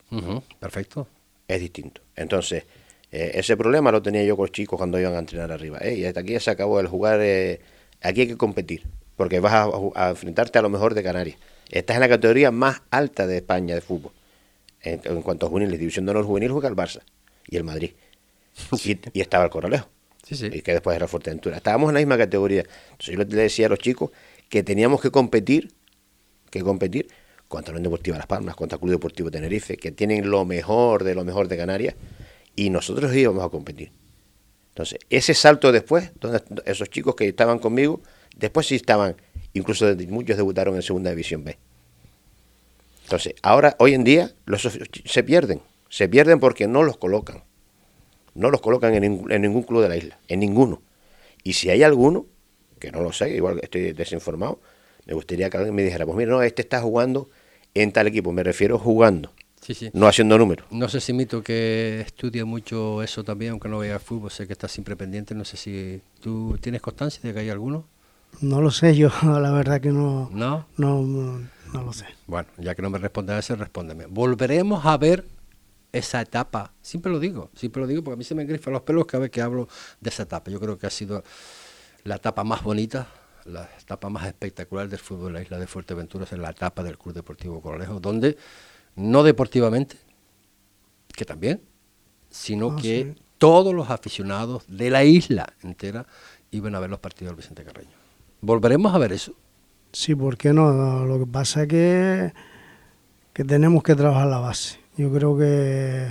perfecto. Es distinto. Entonces, eh, ese problema lo tenía yo con los chicos cuando iban a entrenar arriba. y hasta aquí ya se acabó el jugar, eh, aquí hay que competir, porque vas a, enfrentarte a lo mejor de Canarias. Estás en la categoría más alta de España de fútbol. En, cuanto a juveniles, División de Honor Juvenil juega el Barça y el Madrid. Y, estaba el Corralejo. Y que después era Fuerteventura. Estábamos en la misma categoría. Entonces yo le decía a los chicos que teníamos que competir, que competir contra la Unión Deportiva Las Palmas, contra el Club Deportivo Tenerife, que tienen lo mejor de lo mejor de Canarias, y nosotros íbamos a competir. Entonces, ese salto después, donde esos chicos que estaban conmigo, después sí estaban, incluso muchos debutaron en Segunda División B. Entonces, ahora, hoy en día, los, se pierden. Se pierden porque no los colocan no los colocan en, ningún club de la isla, en ninguno. Y si hay alguno, que no lo sé, igual estoy desinformado, me gustaría que alguien me dijera, pues mira, no, este está jugando en tal equipo, me refiero jugando, no haciendo números. No sé si Mito que estudia mucho eso también, aunque no vea fútbol, sé que está siempre pendiente, no sé si tú tienes constancia de que hay alguno. No lo sé, yo la verdad que no. ¿No? No, no, lo sé. Bueno, ya que no me responde a ese, respóndeme. Volveremos a ver esa etapa, siempre lo digo, siempre lo digo porque a mí se me grifan los pelos cada vez que hablo de esa etapa. Yo creo que ha sido la etapa más bonita, la etapa más espectacular del fútbol de la isla de Fuerteventura, es la etapa del Club Deportivo Corolejo, donde no deportivamente, que también, sino ah, que todos los aficionados de la isla entera iban a ver los partidos del Vicente Carreño. ¿Volveremos a ver eso? Sí, ¿por qué no? Lo que pasa es que, que tenemos que trabajar la base yo creo que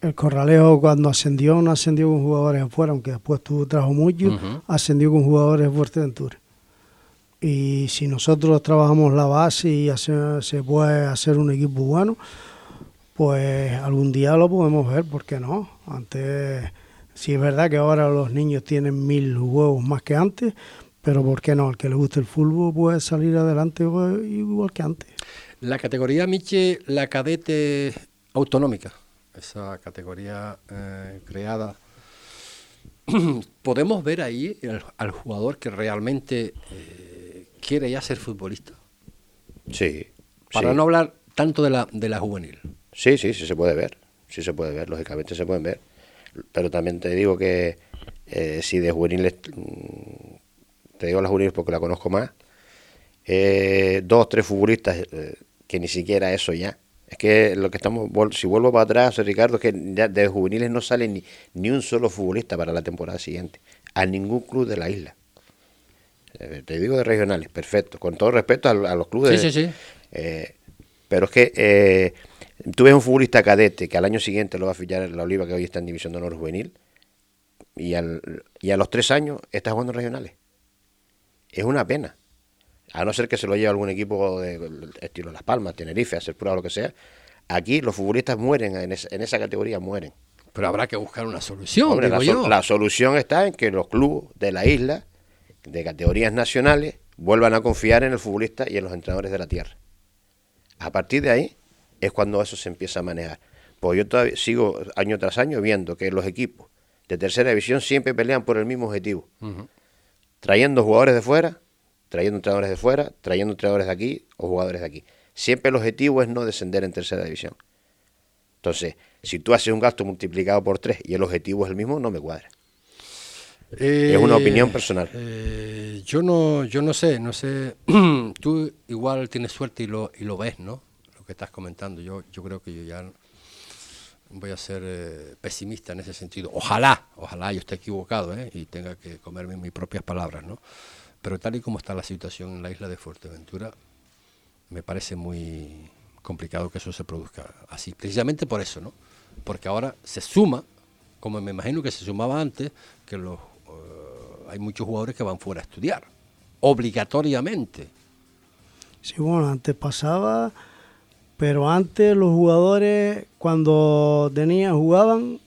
el Corralejo cuando ascendió no ascendió con jugadores afuera, aunque después tuvo trajo mucho, ascendió con jugadores de Fuerteventura. Y si nosotros trabajamos la base y se puede hacer un equipo bueno, pues algún día lo podemos ver, ¿por qué no? Antes, sí es verdad que ahora los niños tienen mil huevos más que antes, pero ¿por qué no? Al que le guste el fútbol puede salir adelante igual que antes. La categoría Miche, la cadete autonómica, esa categoría eh, creada, podemos ver ahí al jugador que realmente eh, quiere ya ser futbolista. Sí. Para no hablar tanto de la, de la juvenil. Sí, sí, sí se puede ver. Sí se puede ver, lógicamente se pueden ver. Pero también te digo que eh, si de juveniles, mm, te digo las juveniles porque la conozco más, eh, dos, tres futbolistas que ni siquiera eso ya. Es que lo que estamos, si vuelvo para atrás, Ricardo, es que ya de juveniles no sale ni, ni un solo futbolista para la temporada siguiente, a ningún club de la isla. Eh, te digo de regionales, perfecto, con todo respeto a, los clubes. Sí, sí, sí. Eh, pero es que eh, tú ves un futbolista cadete que al año siguiente lo va a fichar en la Oliva, que hoy está en División de Honor Juvenil, y, al, y a los tres años está jugando regionales. Es una pena. A no ser que se lo lleve algún equipo de estilo Las Palmas, Tenerife, hacer prueba, lo que sea. Aquí los futbolistas mueren, en, esa categoría mueren. Pero habrá que buscar una solución. la, la solución está en que los clubes de la isla, de categorías nacionales, vuelvan a confiar en el futbolista y en los entrenadores de la tierra. A partir de ahí es cuando eso se empieza a manejar. Pues yo todavía sigo año tras año viendo que los equipos de tercera división siempre pelean por el mismo objetivo. Trayendo jugadores de fuera, trayendo entrenadores de fuera, trayendo entrenadores de aquí o jugadores de aquí. Siempre el objetivo es no descender en tercera división. Entonces, si tú haces un gasto multiplicado por tres y el objetivo es el mismo, no me cuadra. es una opinión personal. Eh, yo no, yo no sé, no sé. tú igual tienes suerte y lo, y lo ves, ¿no? Lo que estás comentando. Yo, yo creo que yo ya voy a ser eh, pesimista en ese sentido. Ojalá, ojalá yo esté equivocado ¿eh? y tenga que comerme mis propias palabras, ¿no? Pero tal y como está la situación en la isla de Fuerteventura, me parece muy complicado que eso se produzca así. Precisamente por eso, ¿no? Porque ahora se suma, como me imagino que se sumaba antes, que los, eh, hay muchos jugadores que van fuera a estudiar, obligatoriamente. Sí, bueno, antes pasaba pero antes los jugadores, cuando tenían, jugaban,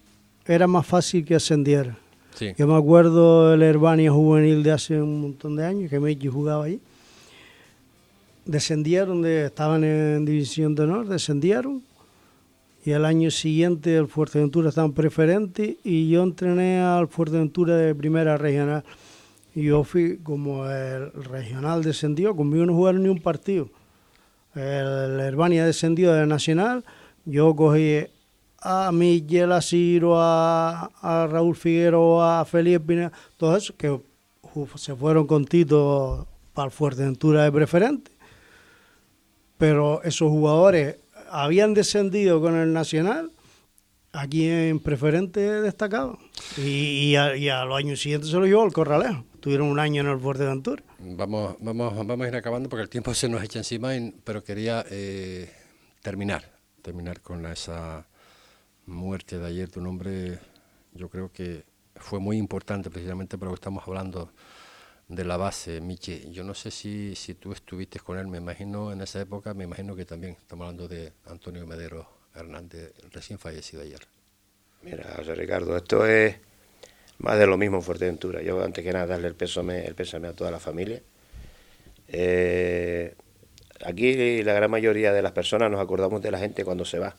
era más fácil que ascendieran. Yo me acuerdo el Herbania juvenil de hace un montón de años, que Meiji jugaba ahí. Descendieron, de, estaban en División de Honor, descendieron. Y el año siguiente el Fuerteventura estaba en preferente y yo entrené al Fuerteventura de primera regional. Y yo fui, como el regional descendió, conmigo no jugaron ni un partido el Herbania descendió de Nacional, yo cogí a Miguel Asiro, a, Raúl Figueroa, a Felipe todos esos que se fueron con Tito para Fuerteventura de preferente. Pero esos jugadores habían descendido con el Nacional, aquí en preferente destacado. Y, a, los años siguientes se lo llevó el Corralejo. Tuvieron un año en el Fuerteventura. Vamos, vamos, vamos a ir acabando porque el tiempo se nos echa encima, pero quería eh, terminar, terminar con esa muerte de ayer. Tu nombre, yo creo que fue muy importante precisamente porque estamos hablando de la base, Michi. Yo no sé si, si tú estuviste con él, me imagino en esa época, me imagino que también estamos hablando de Antonio Medero Hernández, recién fallecido ayer. Mira, José Ricardo, esto es más de lo mismo Fuerteventura. Yo antes que nada darle el pésame, el pésame a toda la familia. Eh, aquí la gran mayoría de las personas nos acordamos de la gente cuando se va.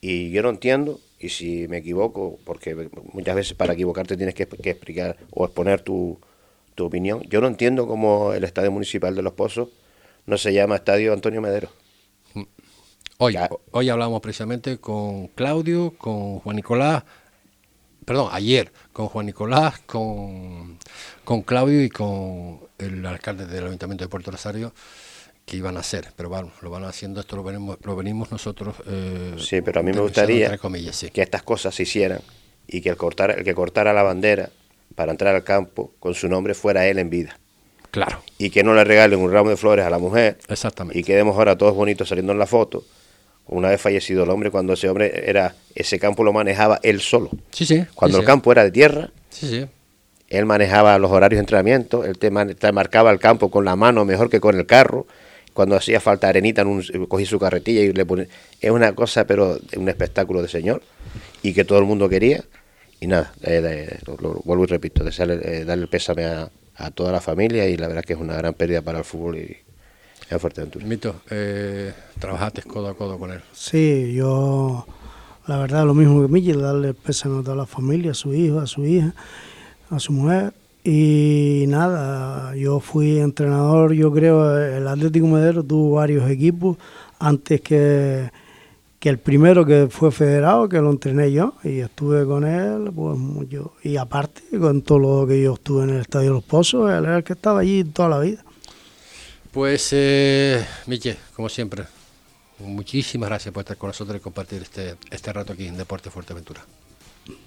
Y yo no entiendo, y si me equivoco, porque muchas veces para equivocarte tienes que, explicar o exponer tu, tu, opinión, yo no entiendo cómo el Estadio Municipal de Los Pozos no se llama Estadio Antonio Medero. Hoy, hoy hablamos precisamente con Claudio, con Juan Nicolás, perdón, ayer con Juan Nicolás, con, con Claudio y con el alcalde del Ayuntamiento de Puerto Rosario que iban a hacer, pero bueno, lo van haciendo, esto lo venimos, lo venimos nosotros. Eh, sí, pero a mí me gustaría que estas cosas se hicieran y que el, cortar, el que cortara la bandera para entrar al campo con su nombre fuera él en vida. Claro. Y que no le regalen un ramo de flores a la mujer. Exactamente. Y quedemos ahora todos bonitos saliendo en la foto una vez fallecido el hombre, cuando ese hombre era, ese campo lo manejaba él solo. Sí, sí. Cuando el campo era de tierra, sí, sí. él manejaba los horarios de entrenamiento, él te, marcaba el campo con la mano mejor que con el carro. Cuando hacía falta arenita, en un, cogí su carretilla y le ponía. Es una cosa, pero un espectáculo de señor y que todo el mundo quería. Y nada, eh, lo, vuelvo y repito, desearle, eh, darle el pésame a, a toda la familia y la verdad que es una gran pérdida para el fútbol y, en Fuerteventura. Mito, eh, trabajaste codo a codo con él. Sí, yo, la verdad, lo mismo que Miguel, darle el pésame a toda la familia, a su hijo, a su hija, a su mujer. Y nada, yo fui entrenador, yo creo, el Atlético Medero tuvo varios equipos antes que, que el primero que fue federado, que lo entrené yo, y estuve con él, pues mucho. Y aparte, con todo lo que yo estuve en el Estadio Los Pozos, él era el que estaba allí toda la vida. Pues, eh, como siempre, muchísimas gracias por estar con nosotros y compartir este, este rato aquí en Deporte Fuerteventura.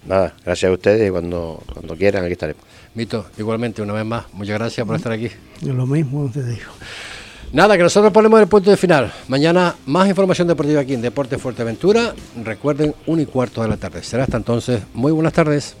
Nada, gracias a ustedes y cuando, cuando quieran aquí estaremos. Mito, igualmente, una vez más, muchas gracias por estar aquí. Yo lo mismo te digo. Nada, que nosotros ponemos el punto de final. Mañana más información deportiva aquí en Deporte Fuerteventura. Recuerden, un y cuarto de la tarde. Será hasta entonces. Muy buenas tardes.